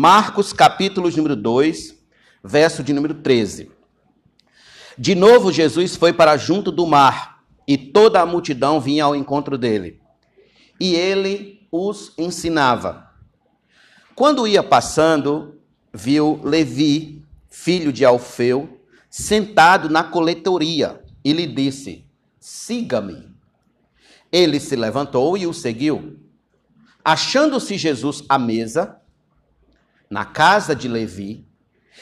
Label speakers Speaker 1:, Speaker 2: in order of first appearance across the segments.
Speaker 1: Marcos, capítulo número 2, verso de número 13. De novo, Jesus foi para junto do mar, e toda a multidão vinha ao encontro dele. E ele os ensinava. Quando ia passando, viu Levi, filho de Alfeu, sentado na coletoria, e lhe disse: Siga-me. Ele se levantou e o seguiu. Achando-se Jesus à mesa, na casa de Levi,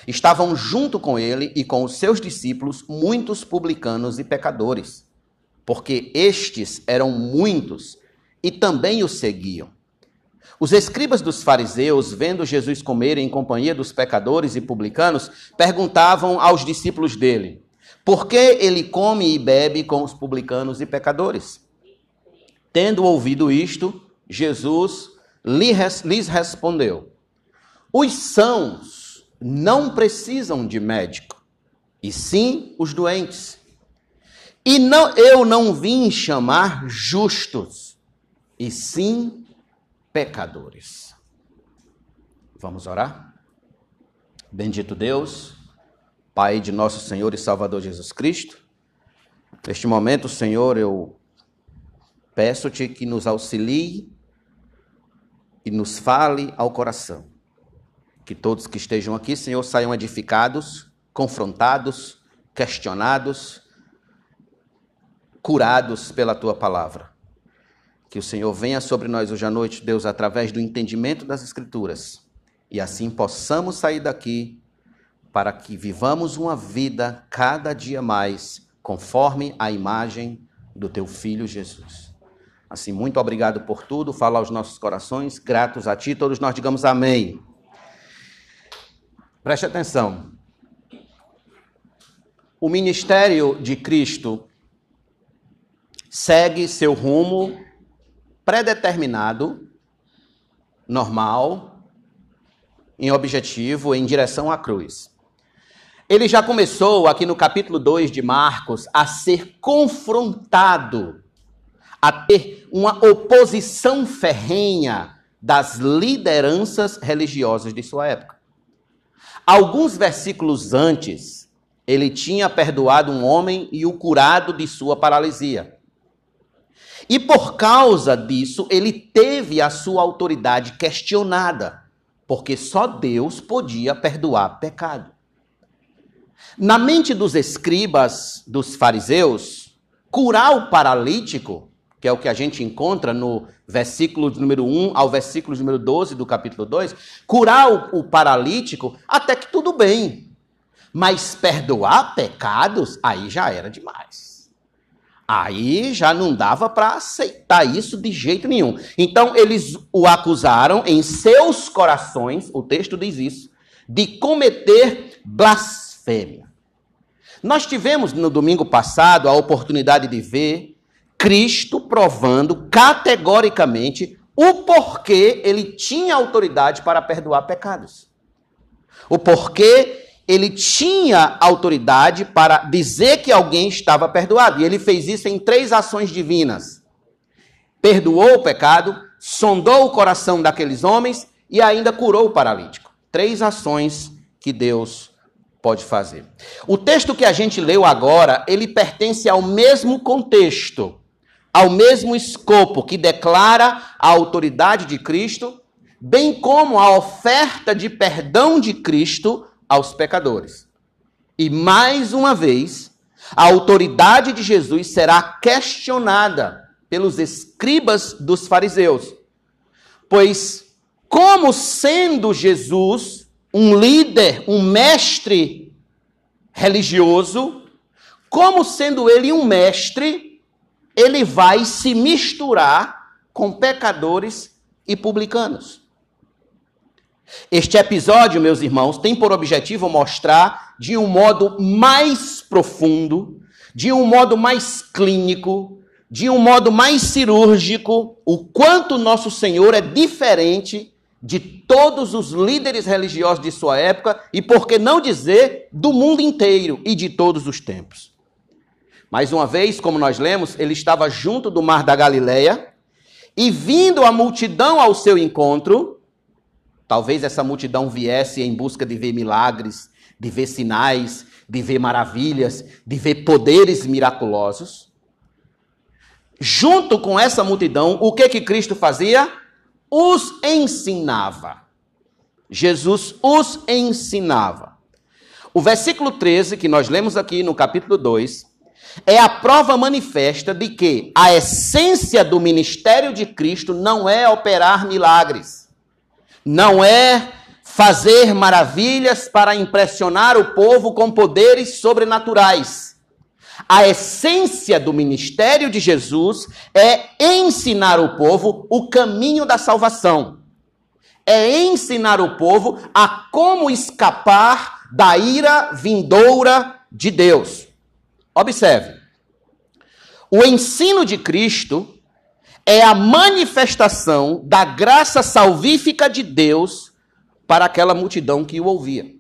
Speaker 1: estavam junto com ele e com os seus discípulos muitos publicanos e pecadores, porque estes eram muitos e também o seguiam. Os escribas dos fariseus, vendo Jesus comer em companhia dos pecadores e publicanos, perguntavam aos discípulos dele: Por que ele come e bebe com os publicanos e pecadores? Tendo ouvido isto, Jesus lhes respondeu: Os sãos não precisam de médico, e sim os doentes. E não, eu não vim chamar justos, e sim pecadores. Vamos orar? Bendito Deus, Pai de nosso Senhor e Salvador Jesus Cristo. Neste momento, Senhor, eu peço-te que nos auxilie e nos fale ao coração. Que todos que estejam aqui, Senhor, saiam edificados, confrontados, questionados, curados pela tua palavra. Que o Senhor venha sobre nós hoje à noite, Deus, através do entendimento das Escrituras. E assim possamos sair daqui para que vivamos uma vida cada dia mais conforme a imagem do teu filho Jesus. Assim, muito obrigado por tudo. Fala aos nossos corações, gratos a ti. Todos nós digamos amém. Preste atenção. O ministério de Cristo segue seu rumo predeterminado, normal, em objetivo, em direção à cruz. Ele já começou aqui no capítulo 2 de Marcos a ser confrontado, a ter uma oposição ferrenha das lideranças religiosas de sua época. Alguns versículos antes, ele tinha perdoado um homem e o curado de sua paralisia. E por causa disso, ele teve a sua autoridade questionada, porque só Deus podia perdoar pecado. Na mente dos escribas, dos fariseus, curar o paralítico, que é o que a gente encontra no versículo número 1 ao versículo número 12 do capítulo 2, curar o, o paralítico, até que tudo bem. Mas perdoar pecados, aí já era demais. Aí já não dava para aceitar isso de jeito nenhum. Então eles o acusaram em seus corações, o texto diz isso, de cometer blasfêmia. Nós tivemos no domingo passado a oportunidade de ver Cristo provando categoricamente o porquê ele tinha autoridade para perdoar pecados. O porquê ele tinha autoridade para dizer que alguém estava perdoado. E ele fez isso em três ações divinas: perdoou o pecado, sondou o coração daqueles homens e ainda curou o paralítico. Três ações que Deus pode fazer. O texto que a gente leu agora, ele pertence ao mesmo contexto, ao mesmo escopo que declara a autoridade de Cristo, bem como a oferta de perdão de Cristo aos pecadores. E mais uma vez, a autoridade de Jesus será questionada pelos escribas dos fariseus. Pois, como sendo Jesus um líder, um mestre religioso, como sendo ele um mestre, ele vai se misturar com pecadores e publicanos. Este episódio, meus irmãos, tem por objetivo mostrar de um modo mais profundo, de um modo mais clínico, de um modo mais cirúrgico, o quanto nosso Senhor é diferente de todos os líderes religiosos de sua época e, por que não dizer, do mundo inteiro e de todos os tempos. Mais uma vez, como nós lemos, ele estava junto do mar da Galileia e vindo a multidão ao seu encontro, Talvez essa multidão viesse em busca de ver milagres, de ver sinais, de ver maravilhas, de ver poderes miraculosos. Junto com essa multidão, o que que Cristo fazia? Os ensinava. Jesus os ensinava. O versículo 13, que nós lemos aqui no capítulo 2, é a prova manifesta de que a essência do ministério de Cristo não é operar milagres, não é fazer maravilhas para impressionar o povo com poderes sobrenaturais. A essência do ministério de Jesus é ensinar o povo o caminho da salvação. É ensinar o povo a como escapar da ira vindoura de Deus. Observe. O ensino de Cristo é a manifestação da graça salvífica de Deus para aquela multidão que o ouvia.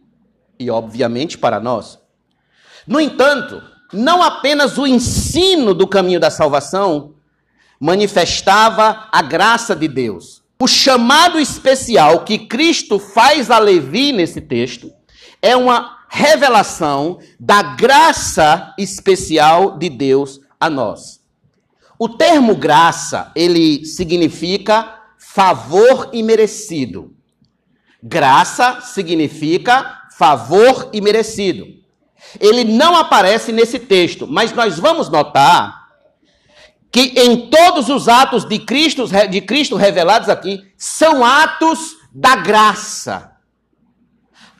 Speaker 1: E, obviamente, para nós. No entanto, não apenas o ensino do caminho da salvação manifestava a graça de Deus. O chamado especial que Cristo faz a Levi nesse texto é uma revelação da graça especial de Deus a nós. O termo graça, ele significa favor imerecido. Graça significa favor imerecido. Ele não aparece nesse texto, mas nós vamos notar que em todos os atos de Cristo, de Cristo revelados aqui são atos da graça.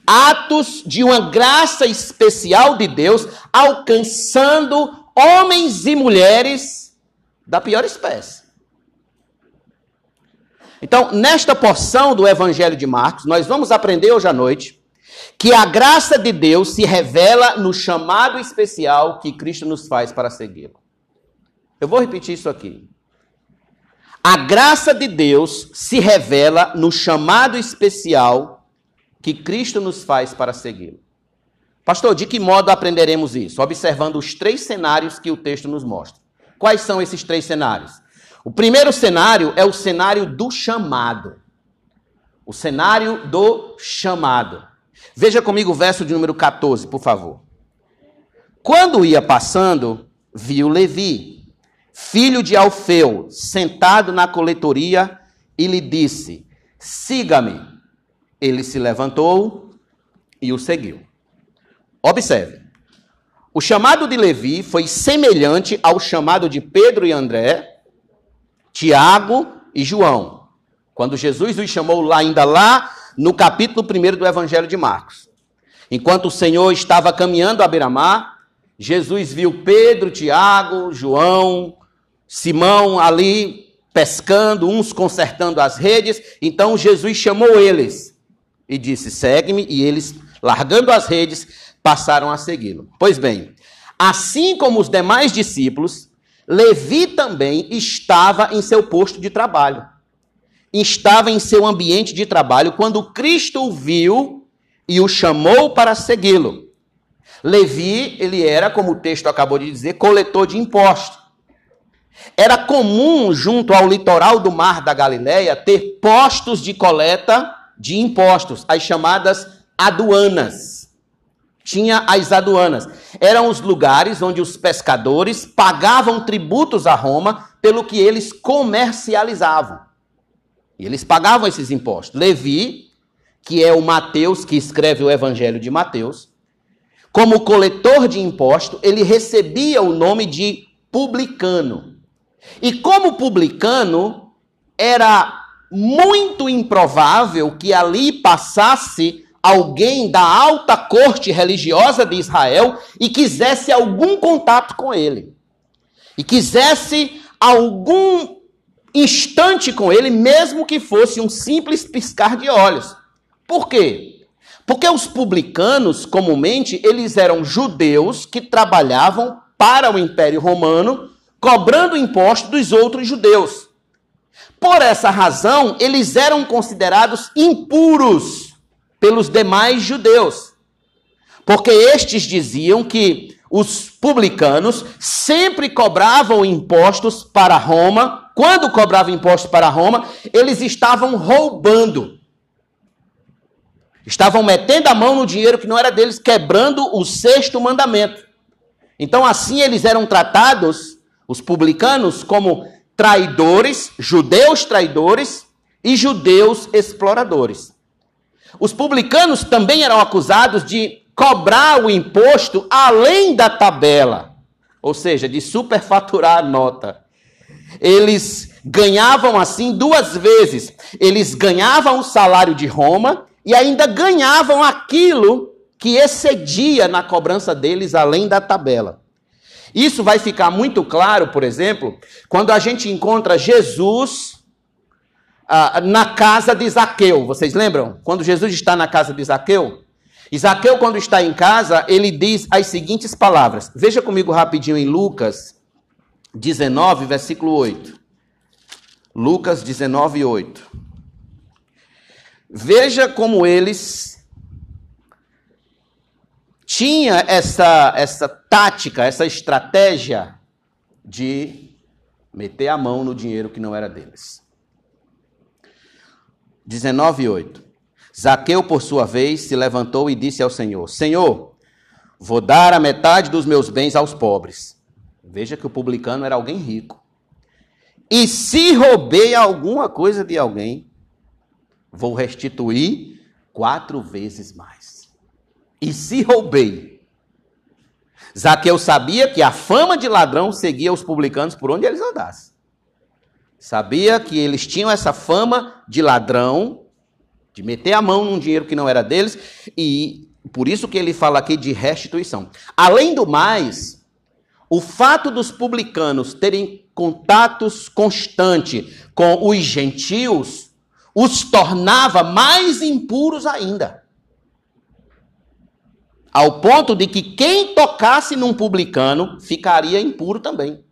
Speaker 1: Atos de uma graça especial de Deus alcançando homens e mulheres da pior espécie. Então, nesta porção do Evangelho de Marcos, nós vamos aprender hoje à noite que a graça de Deus se revela no chamado especial que Cristo nos faz para segui-lo. Eu vou repetir isso aqui. A graça de Deus se revela no chamado especial que Cristo nos faz para segui-lo. Pastor, de que modo aprenderemos isso? Observando os três cenários que o texto nos mostra. Quais são esses três cenários? O primeiro cenário é o cenário do chamado. O cenário do chamado. Veja comigo o verso de número 14, por favor. Quando ia passando, viu Levi, filho de Alfeu, sentado na coletoria, e lhe disse: Siga-me. Ele se levantou e o seguiu. Observe. O chamado de Levi foi semelhante ao chamado de Pedro e André, Tiago e João. Quando Jesus os chamou lá, ainda lá no capítulo 1 do Evangelho de Marcos. Enquanto o Senhor estava caminhando à beira-mar, Jesus viu Pedro, Tiago, João, Simão ali pescando, uns consertando as redes. Então Jesus chamou eles e disse: Segue-me. E eles, largando as redes, passaram a segui-lo. Pois bem, assim como os demais discípulos, Levi também estava em seu posto de trabalho estava em seu ambiente de trabalho quando Cristo o viu e o chamou para segui-lo. Levi, ele era, como o texto acabou de dizer, coletor de impostos. Era comum, junto ao litoral do Mar da Galileia, ter postos de coleta de impostos, as chamadas aduanas. Tinha as aduanas. Eram os lugares onde os pescadores pagavam tributos a Roma pelo que eles comercializavam. E eles pagavam esses impostos. Levi, que é o Mateus que escreve o Evangelho de Mateus, como coletor de imposto, ele recebia o nome de publicano. E como publicano, era muito improvável que ali passasse alguém da alta corte religiosa de Israel e quisesse algum contato com ele. E quisesse algum instante com ele, mesmo que fosse um simples piscar de olhos. Por quê? Porque os publicanos, comumente, eles eram judeus que trabalhavam para o Império Romano, cobrando imposto dos outros judeus. Por essa razão, eles eram considerados impuros pelos demais judeus. Porque estes diziam que os publicanos sempre cobravam impostos para Roma quando cobravam impostos para Roma, eles estavam roubando. Estavam metendo a mão no dinheiro que não era deles, quebrando o sexto mandamento. Então, assim, eles eram tratados, os publicanos, como traidores, judeus traidores e judeus exploradores. Os publicanos também eram acusados de cobrar o imposto além da tabela, ou seja, de superfaturar a nota. Eles ganhavam assim duas vezes. Eles ganhavam o salário de Roma e ainda ganhavam aquilo que excedia na cobrança deles além da tabela. Isso vai ficar muito claro, por exemplo, quando a gente encontra Jesus ah, na casa de Zaqueu. Vocês lembram? Quando Jesus está na casa de Zaqueu? Isaqueu, quando está em casa, ele diz as seguintes palavras. Veja comigo rapidinho em Lucas 19, versículo 8. Lucas 19, 8. Veja como eles tinha essa, essa tática, essa estratégia de meter a mão no dinheiro que não era deles. 19:8. Zaqueu, por sua vez, se levantou e disse ao Senhor: Senhor, vou dar a metade dos meus bens aos pobres. Veja que o publicano era alguém rico. E se roubei alguma coisa de alguém, vou restituir quatro vezes mais e se roubei. Zaqueu sabia que a fama de ladrão seguia os publicanos por onde eles andassem. Sabia que eles tinham essa fama de ladrão, de meter a mão num dinheiro que não era deles, e por isso que ele fala aqui de restituição. Além do mais, o fato dos publicanos terem contatos constantes com os gentios os tornava mais impuros ainda ao ponto de que quem tocasse num publicano ficaria impuro também.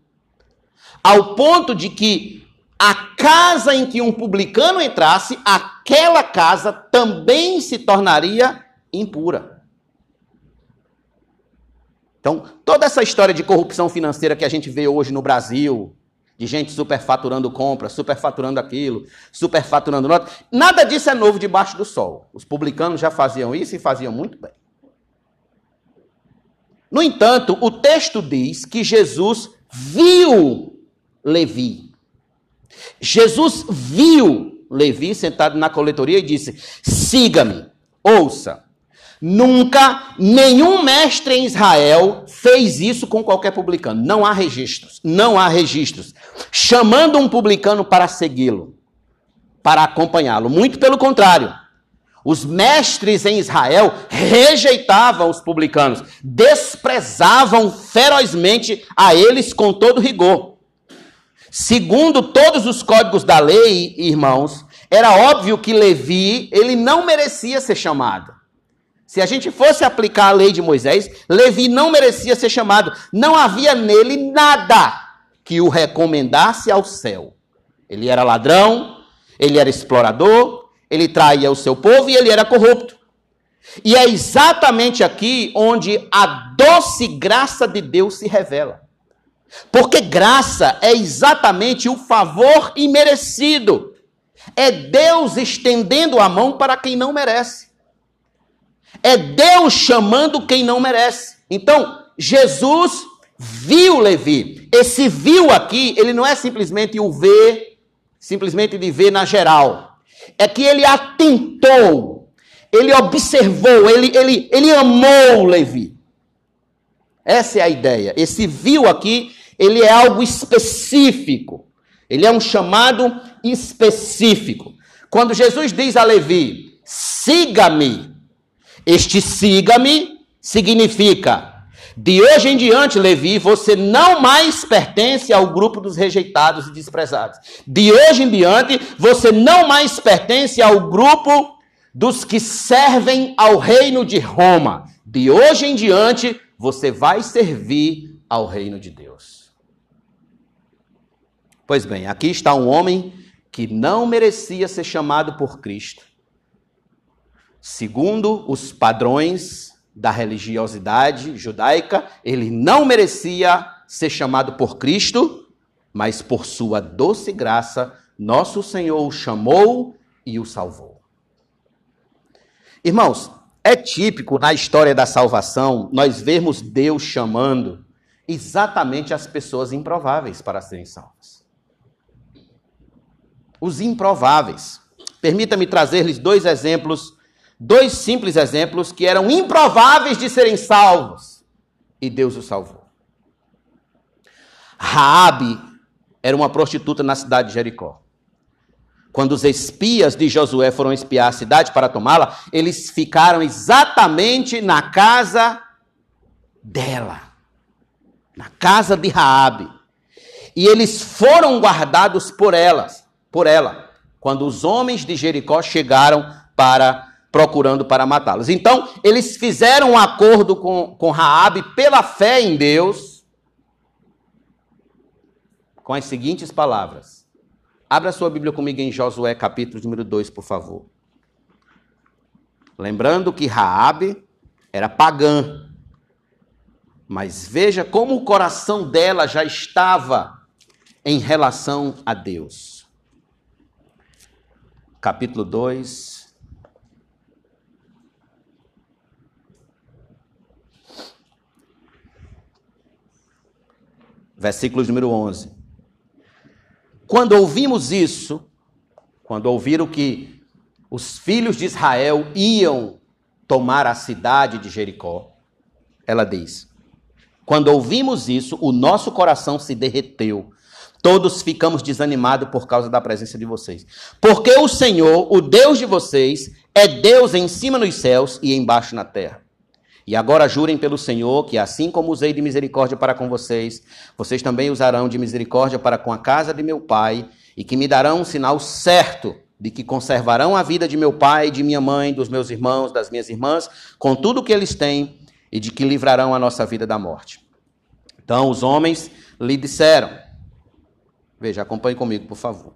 Speaker 1: Ao ponto de que a casa em que um publicano entrasse, aquela casa também se tornaria impura. Então, toda essa história de corrupção financeira que a gente vê hoje no Brasil, de gente superfaturando compra, superfaturando aquilo, superfaturando nota, nada disso é novo debaixo do sol. Os publicanos já faziam isso e faziam muito bem. No entanto, o texto diz que Jesus viu Levi. Jesus viu Levi sentado na coletoria e disse: Siga-me, ouça. Nunca nenhum mestre em Israel fez isso com qualquer publicano. Não há registros. Não há registros. Chamando um publicano para segui-lo, para acompanhá-lo. Muito pelo contrário. Os mestres em Israel rejeitavam os publicanos, desprezavam ferozmente a eles com todo rigor. Segundo todos os códigos da lei, irmãos, era óbvio que Levi, ele não merecia ser chamado. Se a gente fosse aplicar a lei de Moisés, Levi não merecia ser chamado. Não havia nele nada que o recomendasse ao céu. Ele era ladrão, ele era explorador, ele traía o seu povo e ele era corrupto. E é exatamente aqui onde a doce graça de Deus se revela. Porque graça é exatamente o favor imerecido. É Deus estendendo a mão para quem não merece. É Deus chamando quem não merece. Então, Jesus viu Levi. Esse viu aqui, ele não é simplesmente o ver, simplesmente de ver na geral é que ele atentou, ele observou, ele, ele, ele amou Levi. Essa é a ideia. Esse viu aqui, ele é algo específico. Ele é um chamado específico. Quando Jesus diz a Levi, siga-me, este siga-me significa de hoje em diante, Levi, você não mais pertence ao grupo dos rejeitados e desprezados. De hoje em diante, você não mais pertence ao grupo dos que servem ao reino de Roma. De hoje em diante, você vai servir ao reino de Deus. Pois bem, aqui está um homem que não merecia ser chamado por Cristo, segundo os padrões da religiosidade judaica, ele não merecia ser chamado por Cristo, mas por sua doce graça, nosso Senhor o chamou e o salvou. Irmãos, é típico na história da salvação nós vermos Deus chamando exatamente as pessoas improváveis para serem salvas. Os improváveis. Permita-me trazer-lhes dois exemplos, dois simples exemplos que eram improváveis de serem salvos e Deus os salvou. Raabe era uma prostituta na cidade de Jericó. Quando os espias de Josué foram espiar a cidade para tomá-la, eles ficaram exatamente na casa dela, na casa de Raabe. E eles foram guardados por elas, por ela, quando os homens de Jericó chegaram para procurando para matá-los. Então, eles fizeram um acordo com, com Raabe pela fé em Deus, com as seguintes palavras: Abra sua Bíblia comigo em Josué, capítulo número 2, por favor. Lembrando que Raabe era pagã. Mas veja como o coração dela já estava em relação a Deus. Capítulo 2, versículos número 11. Quando ouvimos isso, quando ouviram que os filhos de Israel iam tomar a cidade de Jericó, ela diz: Quando ouvimos isso, o nosso coração se derreteu. Todos ficamos desanimados por causa da presença de vocês. Porque o Senhor, o Deus de vocês, é Deus em cima nos céus e embaixo na terra. E agora jurem pelo Senhor que, assim como usei de misericórdia para com vocês, vocês também usarão de misericórdia para com a casa de meu pai, e que me darão um sinal certo de que conservarão a vida de meu pai, de minha mãe, dos meus irmãos, das minhas irmãs, com tudo o que eles têm, e de que livrarão a nossa vida da morte. Então os homens lhe disseram: Veja, acompanhe comigo, por favor.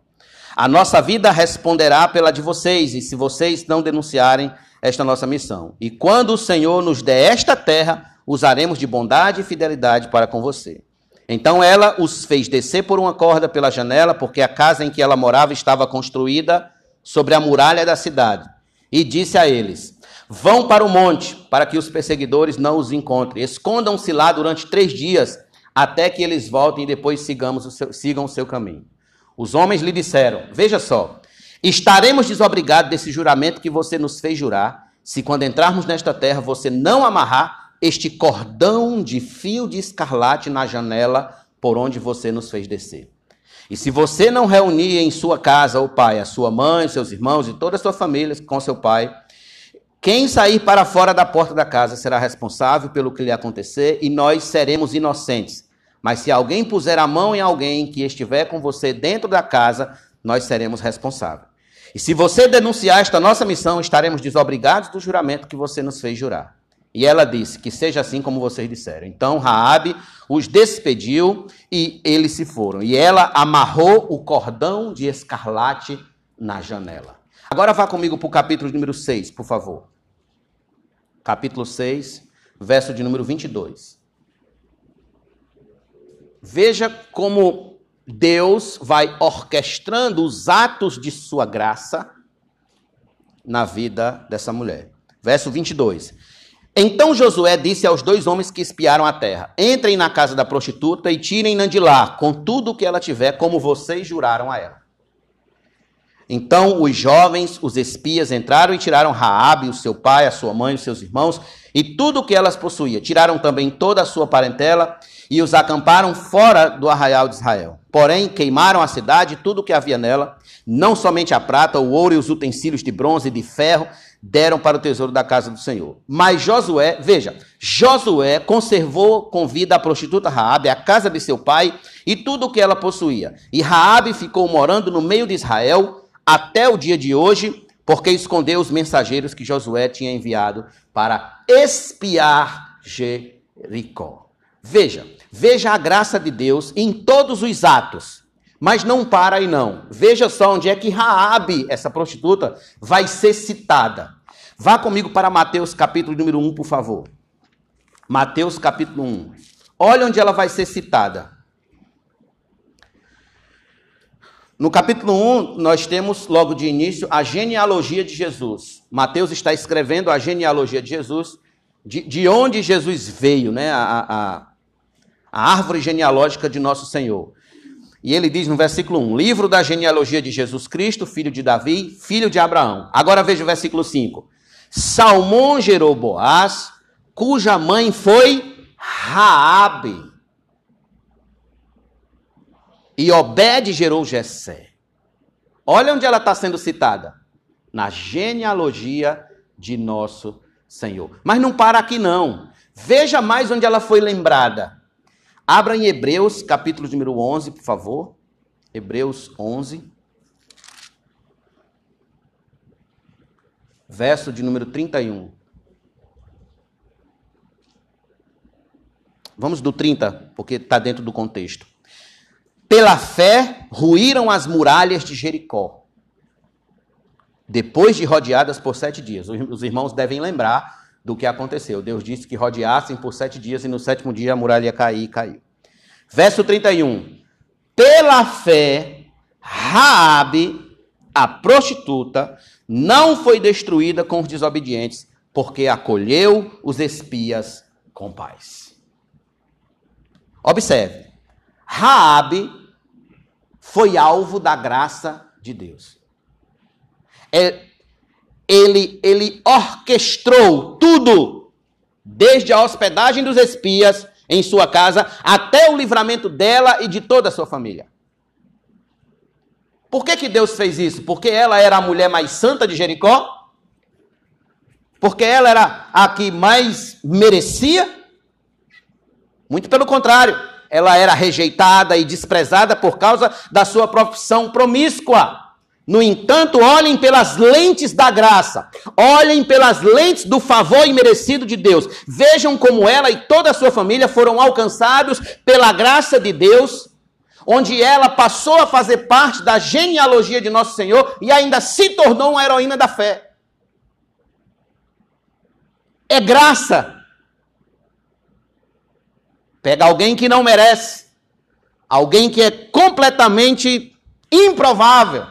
Speaker 1: A nossa vida responderá pela de vocês, e se vocês não denunciarem, esta nossa missão. E quando o Senhor nos der esta terra, usaremos de bondade e fidelidade para com você. Então ela os fez descer por uma corda pela janela, porque a casa em que ela morava estava construída sobre a muralha da cidade. E disse a eles: Vão para o monte, para que os perseguidores não os encontrem. Escondam-se lá durante três dias, até que eles voltem e depois sigamos o seu, sigam o seu caminho. Os homens lhe disseram: Veja só, Estaremos desobrigados desse juramento que você nos fez jurar, se quando entrarmos nesta terra você não amarrar este cordão de fio de escarlate na janela por onde você nos fez descer. E se você não reunir em sua casa o pai, a sua mãe, seus irmãos e toda a sua família com seu pai, quem sair para fora da porta da casa será responsável pelo que lhe acontecer e nós seremos inocentes. Mas se alguém puser a mão em alguém que estiver com você dentro da casa, nós seremos responsáveis. E se você denunciar esta nossa missão, estaremos desobrigados do juramento que você nos fez jurar. E ela disse que seja assim como vocês disseram. Então Raabe os despediu e eles se foram. E ela amarrou o cordão de escarlate na janela. Agora vá comigo para o capítulo número 6, por favor. Capítulo 6, verso de número 22. Veja como Deus vai orquestrando os atos de sua graça na vida dessa mulher. Verso 22. Então Josué disse aos dois homens que espiaram a terra: Entrem na casa da prostituta e tirem-na de lá, com tudo o que ela tiver, como vocês juraram a ela. Então os jovens, os espias, entraram e tiraram Raabe, o seu pai, a sua mãe, os seus irmãos e tudo o que elas possuíam. Tiraram também toda a sua parentela e os acamparam fora do arraial de Israel. Porém, queimaram a cidade e tudo o que havia nela, não somente a prata, o ouro e os utensílios de bronze e de ferro, deram para o tesouro da casa do Senhor. Mas Josué, veja, Josué conservou com vida a prostituta Raabe, a casa de seu pai e tudo o que ela possuía. E Raabe ficou morando no meio de Israel até o dia de hoje, porque escondeu os mensageiros que Josué tinha enviado para espiar Jericó. Veja, veja a graça de Deus em todos os atos. Mas não para aí não. Veja só onde é que Raabe, essa prostituta, vai ser citada. Vá comigo para Mateus capítulo número 1, por favor. Mateus capítulo 1. Olha onde ela vai ser citada. No capítulo 1, nós temos logo de início a genealogia de Jesus. Mateus está escrevendo a genealogia de Jesus, de, de onde Jesus veio, né? A, a, a árvore genealógica de nosso Senhor. E ele diz no versículo 1: Livro da genealogia de Jesus Cristo, filho de Davi, filho de Abraão. Agora veja o versículo 5. Salmão gerou Boaz, cuja mãe foi Raabe. E Obed gerou Jessé. Olha onde ela está sendo citada. Na genealogia de nosso Senhor. Mas não para aqui não. Veja mais onde ela foi lembrada. Abra em Hebreus, capítulo número 11, por favor. Hebreus 11. Verso de número 31. Vamos do 30, porque está dentro do contexto. Pela fé, ruíram as muralhas de Jericó. Depois de rodeadas por sete dias. Os irmãos devem lembrar do que aconteceu. Deus disse que rodeassem por sete dias e no sétimo dia a muralha ia cair e caiu. Verso 31. Pela fé, Raabe, a prostituta, não foi destruída com os desobedientes, porque acolheu os espias com paz. Observe. Raabe foi alvo da graça de Deus. É, ele, ele orquestrou tudo, desde a hospedagem dos espias em sua casa, até o livramento dela e de toda a sua família. Por que, que Deus fez isso? Porque ela era a mulher mais santa de Jericó? Porque ela era a que mais merecia? Muito pelo contrário ela era rejeitada e desprezada por causa da sua profissão promíscua. No entanto, olhem pelas lentes da graça, olhem pelas lentes do favor imerecido de Deus. Vejam como ela e toda a sua família foram alcançados pela graça de Deus, onde ela passou a fazer parte da genealogia de nosso Senhor e ainda se tornou uma heroína da fé. É graça Pega alguém que não merece, alguém que é completamente improvável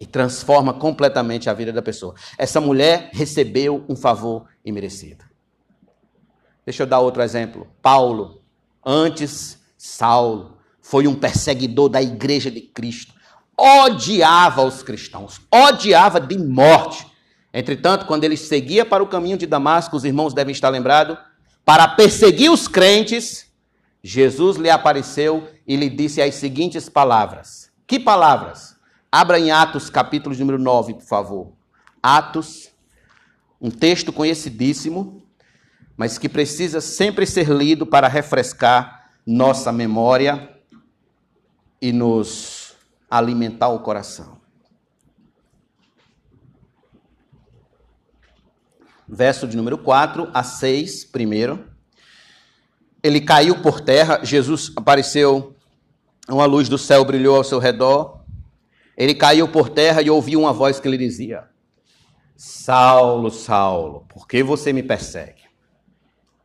Speaker 1: e transforma completamente a vida da pessoa. Essa mulher recebeu um favor imerecido. Deixa eu dar outro exemplo. Paulo, antes Saulo, foi um perseguidor da igreja de Cristo. Odiava os cristãos, odiava de morte. Entretanto, quando ele seguia para o caminho de Damasco, os irmãos devem estar lembrados, para perseguir os crentes, Jesus lhe apareceu e lhe disse as seguintes palavras. Que palavras? Abra em Atos, capítulo número 9, por favor. Atos, um texto conhecidíssimo, mas que precisa sempre ser lido para refrescar nossa memória e nos alimentar o coração. Verso de número 4 a 6, primeiro. Ele caiu por terra, Jesus apareceu, uma luz do céu brilhou ao seu redor. Ele caiu por terra e ouviu uma voz que lhe dizia: Saulo, Saulo, por que você me persegue?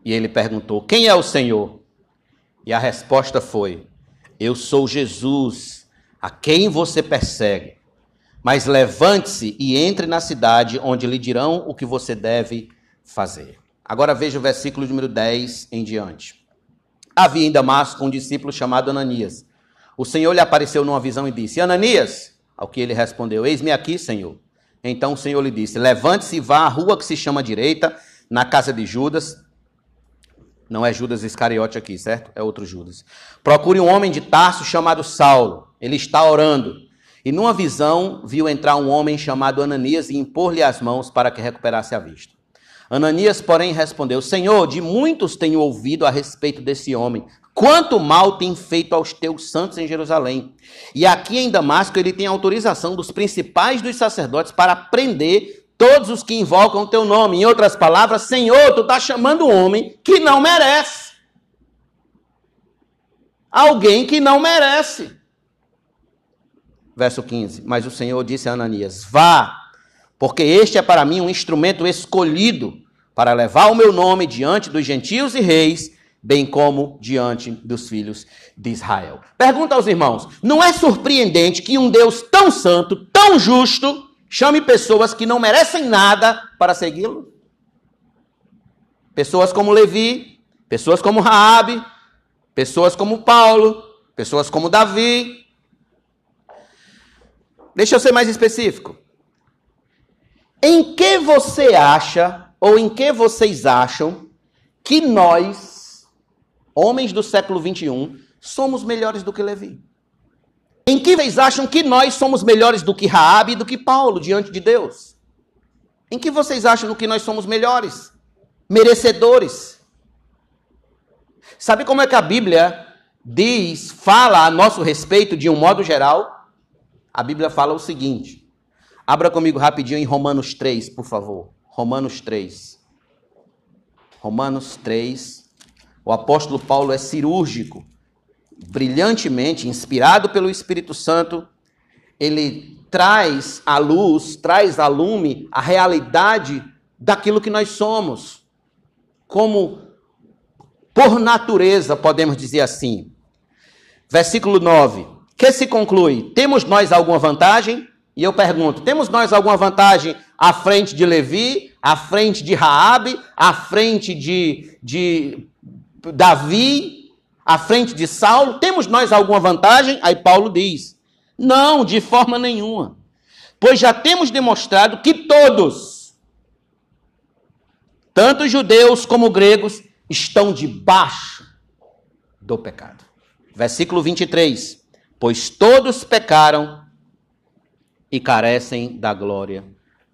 Speaker 1: E ele perguntou: Quem é o Senhor? E a resposta foi: Eu sou Jesus, a quem você persegue. Mas levante-se e entre na cidade, onde lhe dirão o que você deve fazer. Agora veja o versículo número 10 em diante. Havia em Damasco um discípulo chamado Ananias. O Senhor lhe apareceu numa visão e disse: Ananias, ao que ele respondeu: Eis-me aqui, Senhor. Então o Senhor lhe disse: Levante-se e vá à rua que se chama direita, na casa de Judas. Não é Judas Iscariote aqui, certo? É outro Judas. Procure um homem de Tarso chamado Saulo. Ele está orando. E numa visão, viu entrar um homem chamado Ananias e impor-lhe as mãos para que recuperasse a vista. Ananias, porém, respondeu: Senhor, de muitos tenho ouvido a respeito desse homem. Quanto mal tem feito aos teus santos em Jerusalém. E aqui em Damasco ele tem autorização dos principais dos sacerdotes para prender todos os que invocam o teu nome. Em outras palavras, Senhor, tu está chamando um homem que não merece. Alguém que não merece verso 15. Mas o Senhor disse a Ananias: Vá, porque este é para mim um instrumento escolhido para levar o meu nome diante dos gentios e reis, bem como diante dos filhos de Israel. Pergunta aos irmãos: não é surpreendente que um Deus tão santo, tão justo, chame pessoas que não merecem nada para segui-lo? Pessoas como Levi, pessoas como Raabe, pessoas como Paulo, pessoas como Davi. Deixa eu ser mais específico. Em que você acha, ou em que vocês acham, que nós, homens do século 21, somos melhores do que Levi? Em que vocês acham que nós somos melhores do que Raabe e do que Paulo diante de Deus? Em que vocês acham que nós somos melhores? Merecedores? Sabe como é que a Bíblia diz, fala a nosso respeito de um modo geral? A Bíblia fala o seguinte: Abra comigo rapidinho em Romanos 3, por favor. Romanos 3. Romanos 3. O apóstolo Paulo é cirúrgico, brilhantemente, inspirado pelo Espírito Santo, ele traz à luz, traz à lume a realidade daquilo que nós somos. Como por natureza, podemos dizer assim. Versículo 9. Que se conclui? Temos nós alguma vantagem? E eu pergunto: temos nós alguma vantagem à frente de Levi, à frente de Raabe, à frente de, de Davi, à frente de Saulo? Temos nós alguma vantagem? Aí Paulo diz: não, de forma nenhuma. Pois já temos demonstrado que todos, tanto judeus como gregos, estão debaixo do pecado. Versículo 23. Pois todos pecaram e carecem da glória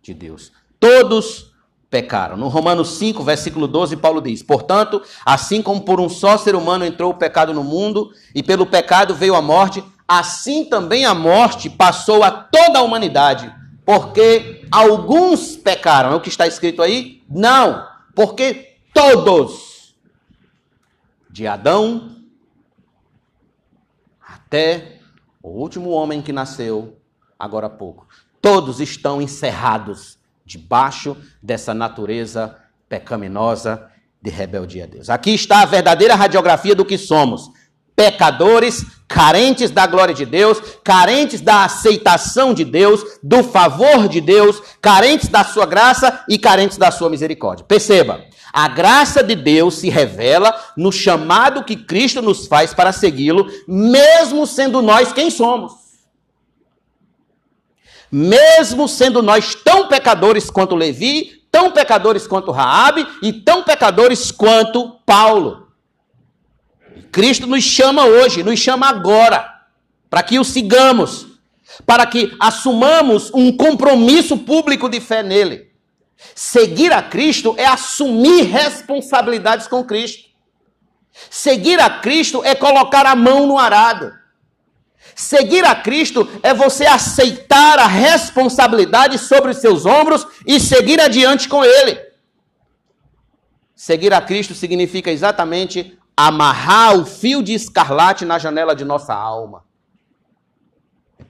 Speaker 1: de Deus. Todos pecaram. No Romanos 5, versículo 12, Paulo diz: Portanto, assim como por um só ser humano entrou o pecado no mundo, e pelo pecado veio a morte, assim também a morte passou a toda a humanidade, porque alguns pecaram. É o que está escrito aí? Não, porque todos, de Adão até o último homem que nasceu, agora há pouco. Todos estão encerrados debaixo dessa natureza pecaminosa de rebeldia a Deus. Aqui está a verdadeira radiografia do que somos: pecadores, carentes da glória de Deus, carentes da aceitação de Deus, do favor de Deus, carentes da sua graça e carentes da sua misericórdia. Perceba, a graça de Deus se revela no chamado que Cristo nos faz para segui-lo, mesmo sendo nós quem somos mesmo sendo nós tão pecadores quanto Levi, tão pecadores quanto Raabe e tão pecadores quanto Paulo. Cristo nos chama hoje, nos chama agora, para que o sigamos, para que assumamos um compromisso público de fé nele. Seguir a Cristo é assumir responsabilidades com Cristo. Seguir a Cristo é colocar a mão no arado. Seguir a Cristo é você aceitar a responsabilidade sobre os seus ombros e seguir adiante com Ele. Seguir a Cristo significa exatamente amarrar o fio de escarlate na janela de nossa alma.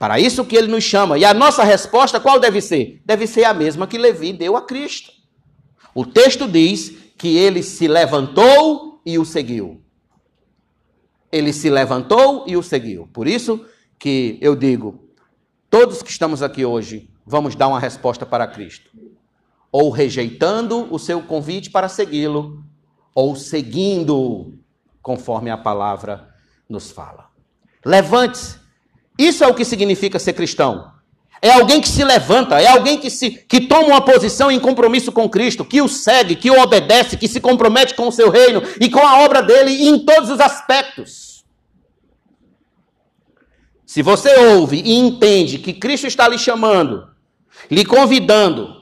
Speaker 1: Para isso que ele nos chama. E a nossa resposta qual deve ser? Deve ser a mesma que Levi deu a Cristo. O texto diz que ele se levantou e o seguiu. Ele se levantou e o seguiu. Por isso, que eu digo, todos que estamos aqui hoje vamos dar uma resposta para Cristo. Ou rejeitando o seu convite para segui-lo, ou seguindo conforme a palavra nos fala. Levante-se. Isso é o que significa ser cristão. É alguém que se levanta, é alguém que, se, que toma uma posição em compromisso com Cristo, que o segue, que o obedece, que se compromete com o seu reino e com a obra dele em todos os aspectos. Se você ouve e entende que Cristo está lhe chamando, lhe convidando,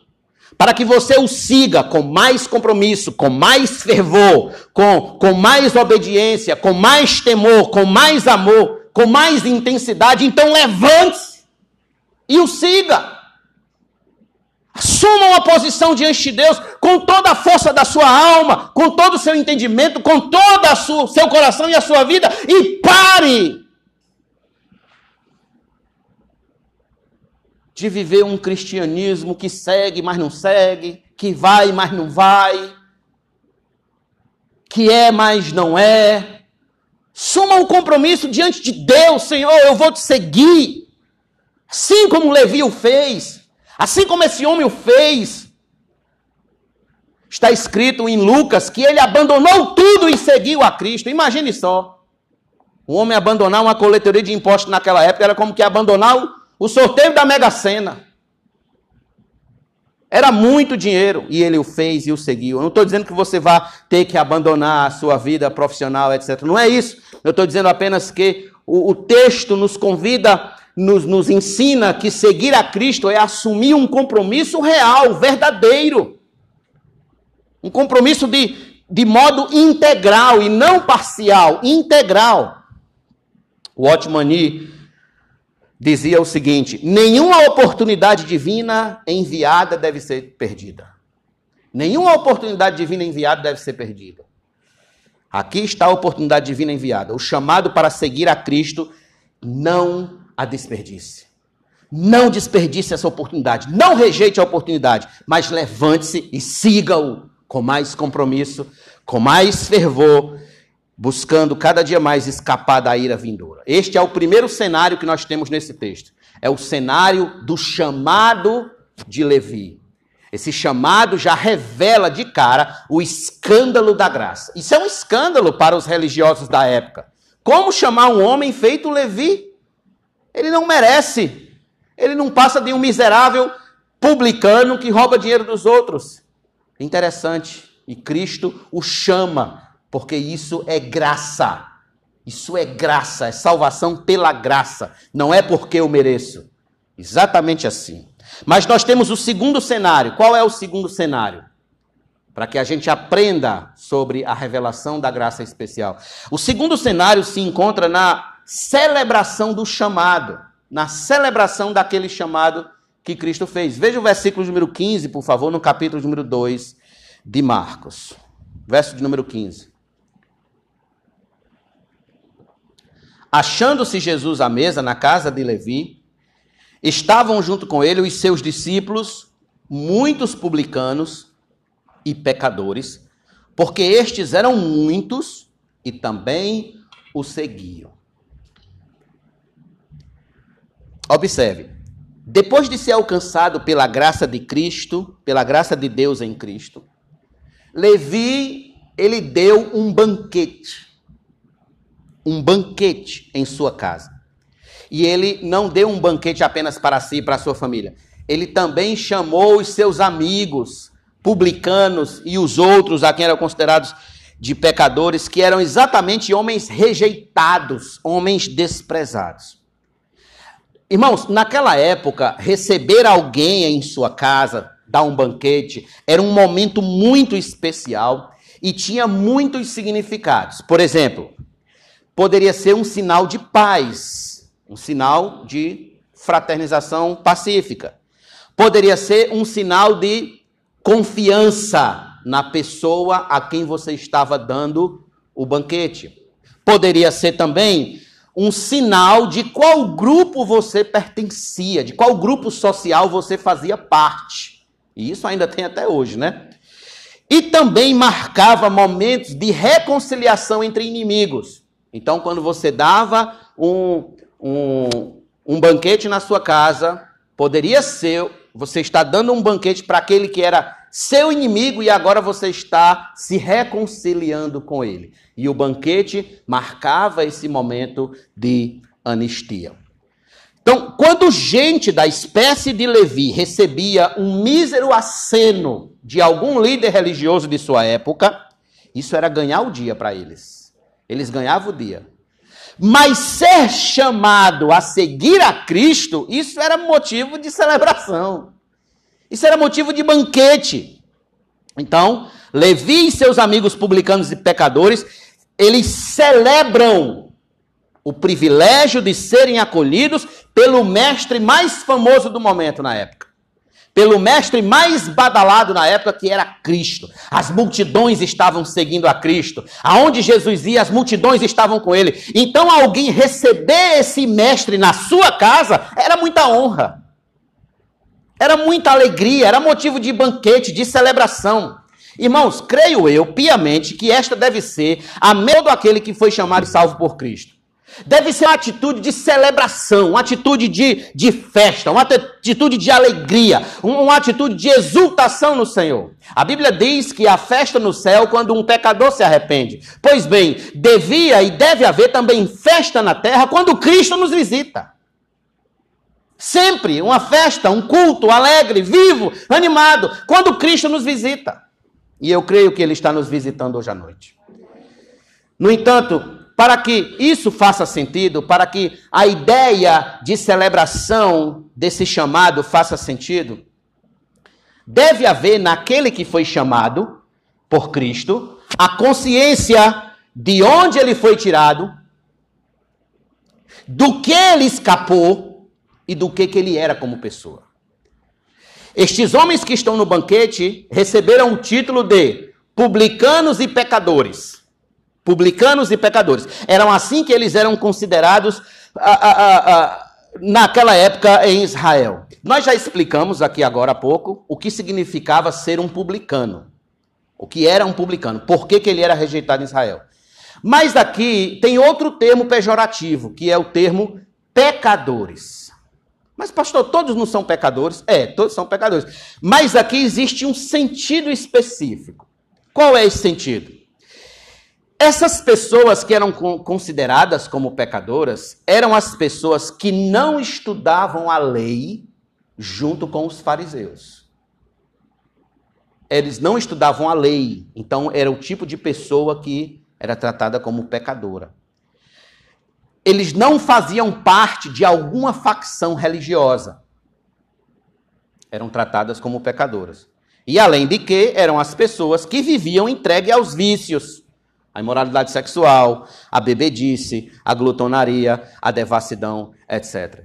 Speaker 1: para que você o siga com mais compromisso, com mais fervor, com, com mais obediência, com mais temor, com mais amor, com mais intensidade, então levante-se e o siga. Assuma uma posição diante de Deus com toda a força da sua alma, com todo o seu entendimento, com todo o seu coração e a sua vida e pare de viver um cristianismo que segue, mas não segue, que vai, mas não vai, que é, mas não é. Suma um compromisso diante de Deus, Senhor, eu vou te seguir. Assim como Levi o fez, assim como esse homem o fez. Está escrito em Lucas que ele abandonou tudo e seguiu a Cristo. Imagine só. O homem abandonar uma coletoria de impostos naquela época era como que abandonar o, sorteio da Mega Sena. Era muito dinheiro e ele o fez e o seguiu. Eu não estou dizendo que você vá ter que abandonar a sua vida profissional, etc. Não é isso. Eu estou dizendo apenas que o, o texto nos convida, nos, nos ensina que seguir a Cristo é assumir um compromisso real, verdadeiro. Um compromisso de, de modo integral e não parcial, integral. O Otmani dizia o seguinte: nenhuma oportunidade divina enviada deve ser perdida. Nenhuma oportunidade divina enviada deve ser perdida. Aqui está a oportunidade divina enviada. O chamado para seguir a Cristo, não a desperdice. Não desperdice essa oportunidade. Não rejeite a oportunidade, mas levante-se e siga-o com mais compromisso, com mais fervor buscando cada dia mais escapar da ira vindoura. Este é o primeiro cenário que nós temos nesse texto. É o cenário do chamado de Levi. Esse chamado já revela de cara o escândalo da graça. Isso é um escândalo para os religiosos da época. Como chamar um homem feito Levi? Ele não merece. Ele não passa de um miserável publicano que rouba dinheiro dos outros. Interessante. E Cristo o chama porque isso é graça. Isso é graça, é salvação pela graça, não é porque eu mereço. Exatamente assim. Mas nós temos o segundo cenário. Qual é o segundo cenário? Para que a gente aprenda sobre a revelação da graça especial. O segundo cenário se encontra na celebração do chamado, na celebração daquele chamado que Cristo fez. Veja o versículo número 15, por favor, no capítulo número 2 de Marcos. Verso de número 15. Achando-se Jesus à mesa na casa de Levi, estavam junto com ele os seus discípulos, muitos publicanos e pecadores, porque estes eram muitos e também o seguiam. Observe, depois de ser alcançado pela graça de Cristo, pela graça de Deus em Cristo, Levi, ele deu um banquete um banquete em sua casa. E ele não deu um banquete apenas para si e para a sua família. Ele também chamou os seus amigos, publicanos e os outros, a quem eram considerados de pecadores, que eram exatamente homens rejeitados, homens desprezados. Irmãos, naquela época, receber alguém em sua casa, dar um banquete, era um momento muito especial e tinha muitos significados. Por exemplo, poderia ser um sinal de paz, um sinal de fraternização pacífica. Poderia ser um sinal de confiança na pessoa a quem você estava dando o banquete. Poderia ser também um sinal de qual grupo você pertencia, de qual grupo social você fazia parte. E isso ainda tem até hoje, né? E também marcava momentos de reconciliação entre inimigos. Então, quando você dava um, um, um banquete na sua casa, poderia ser, você está dando um banquete para aquele que era seu inimigo e agora você está se reconciliando com ele. E o banquete marcava esse momento de anistia. Então, quando gente da espécie de Levi recebia um mísero aceno de algum líder religioso de sua época, isso era ganhar o dia para eles. Eles ganhavam o dia. Mas ser chamado a seguir a Cristo, isso era motivo de celebração. Isso era motivo de banquete. Então, Levi e seus amigos publicanos e pecadores, eles celebram o privilégio de serem acolhidos pelo mestre mais famoso do momento na época pelo mestre mais badalado na época, que era Cristo. As multidões estavam seguindo a Cristo. Aonde Jesus ia, as multidões estavam com ele. Então, alguém receber esse mestre na sua casa era muita honra. Era muita alegria, era motivo de banquete, de celebração. Irmãos, creio eu piamente que esta deve ser a todo aquele que foi chamado e salvo por Cristo. Deve ser uma atitude de celebração, uma atitude de, de festa, uma atitude de alegria, uma atitude de exultação no Senhor. A Bíblia diz que há festa no céu quando um pecador se arrepende. Pois bem, devia e deve haver também festa na terra quando Cristo nos visita. Sempre uma festa, um culto alegre, vivo, animado, quando Cristo nos visita. E eu creio que Ele está nos visitando hoje à noite. No entanto, para que isso faça sentido, para que a ideia de celebração desse chamado faça sentido, deve haver naquele que foi chamado por Cristo a consciência de onde ele foi tirado, do que ele escapou e do que, que ele era como pessoa. Estes homens que estão no banquete receberam o título de publicanos e pecadores publicanos e pecadores. Eram assim que eles eram considerados a, a, a, naquela época em Israel. Nós já explicamos aqui agora há pouco o que significava ser um publicano. O que era um publicano, por que, que ele era rejeitado em Israel. Mas aqui tem outro termo pejorativo, que é o termo pecadores. Mas, pastor, todos não são pecadores? É, todos são pecadores. Mas aqui existe um sentido específico. Qual é esse sentido? Essas pessoas que eram consideradas como pecadoras eram as pessoas que não estudavam a lei junto com os fariseus. Eles não estudavam a lei, então era o tipo de pessoa que era tratada como pecadora. Eles não faziam parte de alguma facção religiosa. Eram tratadas como pecadoras. E além de que, eram as pessoas que viviam entregue aos vícios a imoralidade sexual, a bebedice, a glutonaria, a devassidão, etc.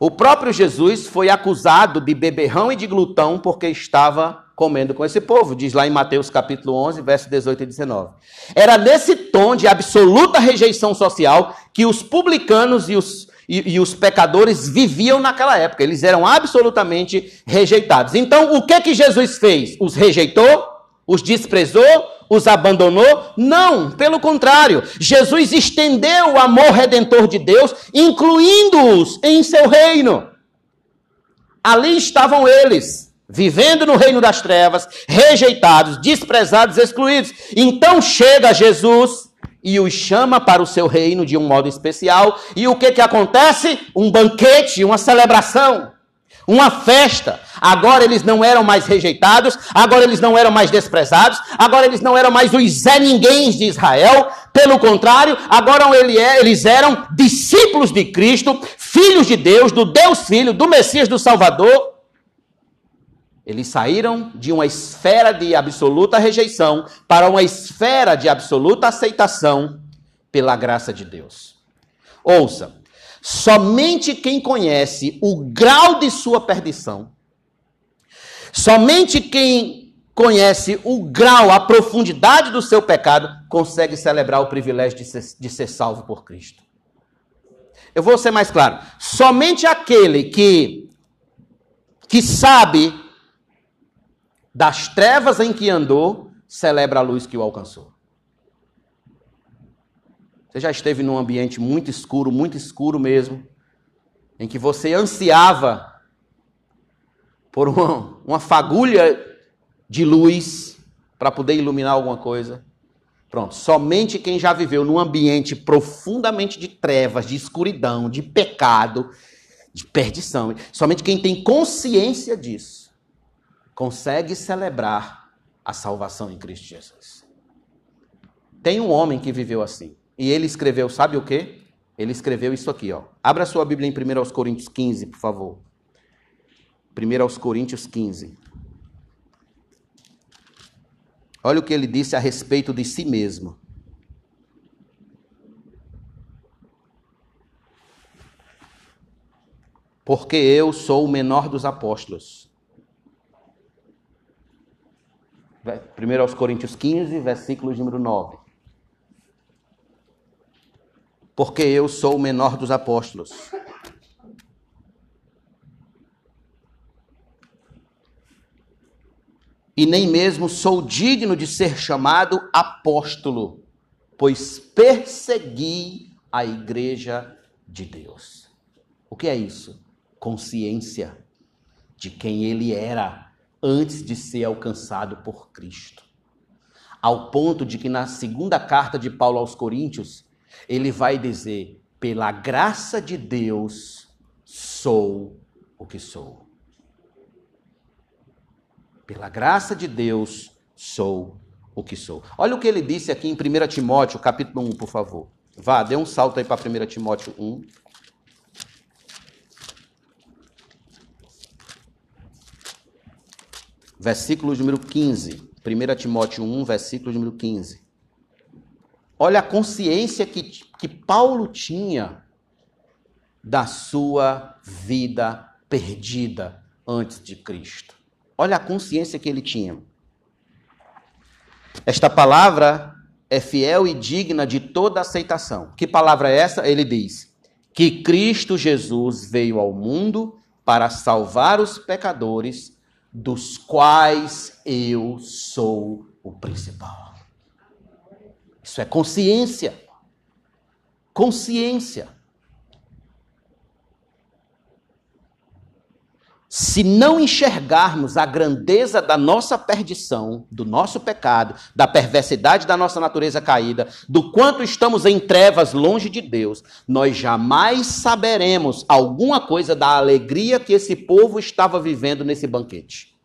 Speaker 1: O próprio Jesus foi acusado de beberrão e de glutão porque estava comendo com esse povo, diz lá em Mateus capítulo 11, versos 18 e 19. Era nesse tom de absoluta rejeição social que os publicanos e os, e, e os pecadores viviam naquela época. Eles eram absolutamente rejeitados. Então, o que que Jesus fez? Os rejeitou? Os desprezou? os abandonou? Não, pelo contrário, Jesus estendeu o amor redentor de Deus, incluindo-os em seu reino. Ali estavam eles, vivendo no reino das trevas, rejeitados, desprezados, excluídos. Então chega Jesus e os chama para o seu reino de um modo especial. E o que, que acontece? Um banquete, uma celebração uma festa. Agora eles não eram mais rejeitados, agora eles não eram mais desprezados, agora eles não eram mais os Zé Ninguém de Israel. Pelo contrário, agora é, eles eram discípulos de Cristo, filhos de Deus, do Deus Filho, do Messias do Salvador. Eles saíram de uma esfera de absoluta rejeição para uma esfera de absoluta aceitação pela graça de Deus. Ouça, Somente quem conhece o grau de sua perdição, somente quem conhece o grau, a profundidade do seu pecado, consegue celebrar o privilégio de ser, de ser salvo por Cristo. Eu vou ser mais claro. Somente aquele que, que sabe das trevas em que andou, celebra a luz que o alcançou. Você já esteve num ambiente muito escuro, muito escuro mesmo, em que você ansiava por uma, uma fagulha de luz para poder iluminar alguma coisa? Pronto, somente quem já viveu num ambiente profundamente de trevas, de escuridão, de pecado, de perdição, somente quem tem consciência disso consegue celebrar a salvação em Cristo Jesus. Tem um homem que viveu assim. E ele escreveu, sabe o quê? Ele escreveu isso aqui, ó. Abra sua Bíblia em 1 Coríntios 15, por favor. 1 Coríntios 15. Olha o que ele disse a respeito de si mesmo. Porque eu sou o menor dos apóstolos. 1 Coríntios 15, versículo número 9 porque eu sou o menor dos apóstolos. e nem mesmo sou digno de ser chamado apóstolo, pois persegui a igreja de Deus. O que é isso? Consciência de quem ele era antes de ser alcançado por Cristo. Ao ponto de que na segunda carta de Paulo aos Coríntios, ele vai dizer: pela graça de Deus sou o que sou. Pela graça de Deus sou o que sou. Olha o que ele disse aqui em 1 Timóteo, capítulo 1, por favor. Vá, dê um salto aí para 1 Timóteo 1. Versículo número 15. 1 Timóteo 1, versículo número 15. Olha a consciência que, que Paulo tinha da sua vida perdida antes de Cristo. Olha a consciência que ele tinha. Esta palavra é fiel e digna de toda aceitação. Que palavra é essa? Ele diz: que Cristo Jesus veio ao mundo para salvar os pecadores, dos quais eu sou o principal. Isso é consciência. Consciência. se não enxergarmos a grandeza da nossa perdição, do nosso pecado, da perversidade da nossa natureza caída, do quanto estamos em trevas longe de Deus, nós jamais saberemos alguma coisa da alegria que esse povo estava vivendo nesse banquete.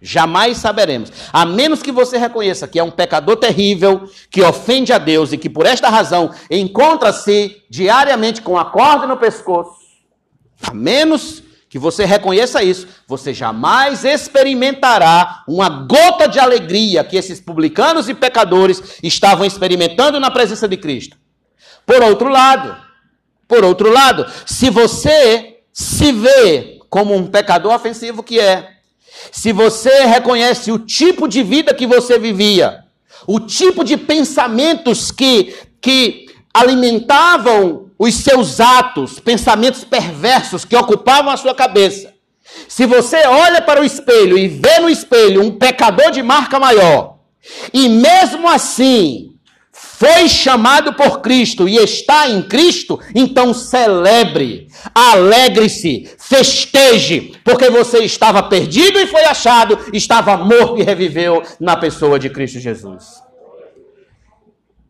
Speaker 1: Jamais saberemos. A menos que você reconheça que é um pecador terrível, que ofende a Deus e que por esta razão encontra-se diariamente com a corda no pescoço. A menos que você reconheça isso, você jamais experimentará uma gota de alegria que esses publicanos e pecadores estavam experimentando na presença de Cristo. Por outro lado, por outro lado, se você se vê como um pecador ofensivo que é, se você reconhece o tipo de vida que você vivia, o tipo de pensamentos que, que alimentavam os seus atos, pensamentos perversos que ocupavam a sua cabeça. Se você olha para o espelho e vê no espelho um pecador de marca maior, e mesmo assim foi chamado por Cristo e está em Cristo, então celebre, alegre-se, festeje, porque você estava perdido e foi achado, estava morto e reviveu na pessoa de Cristo Jesus.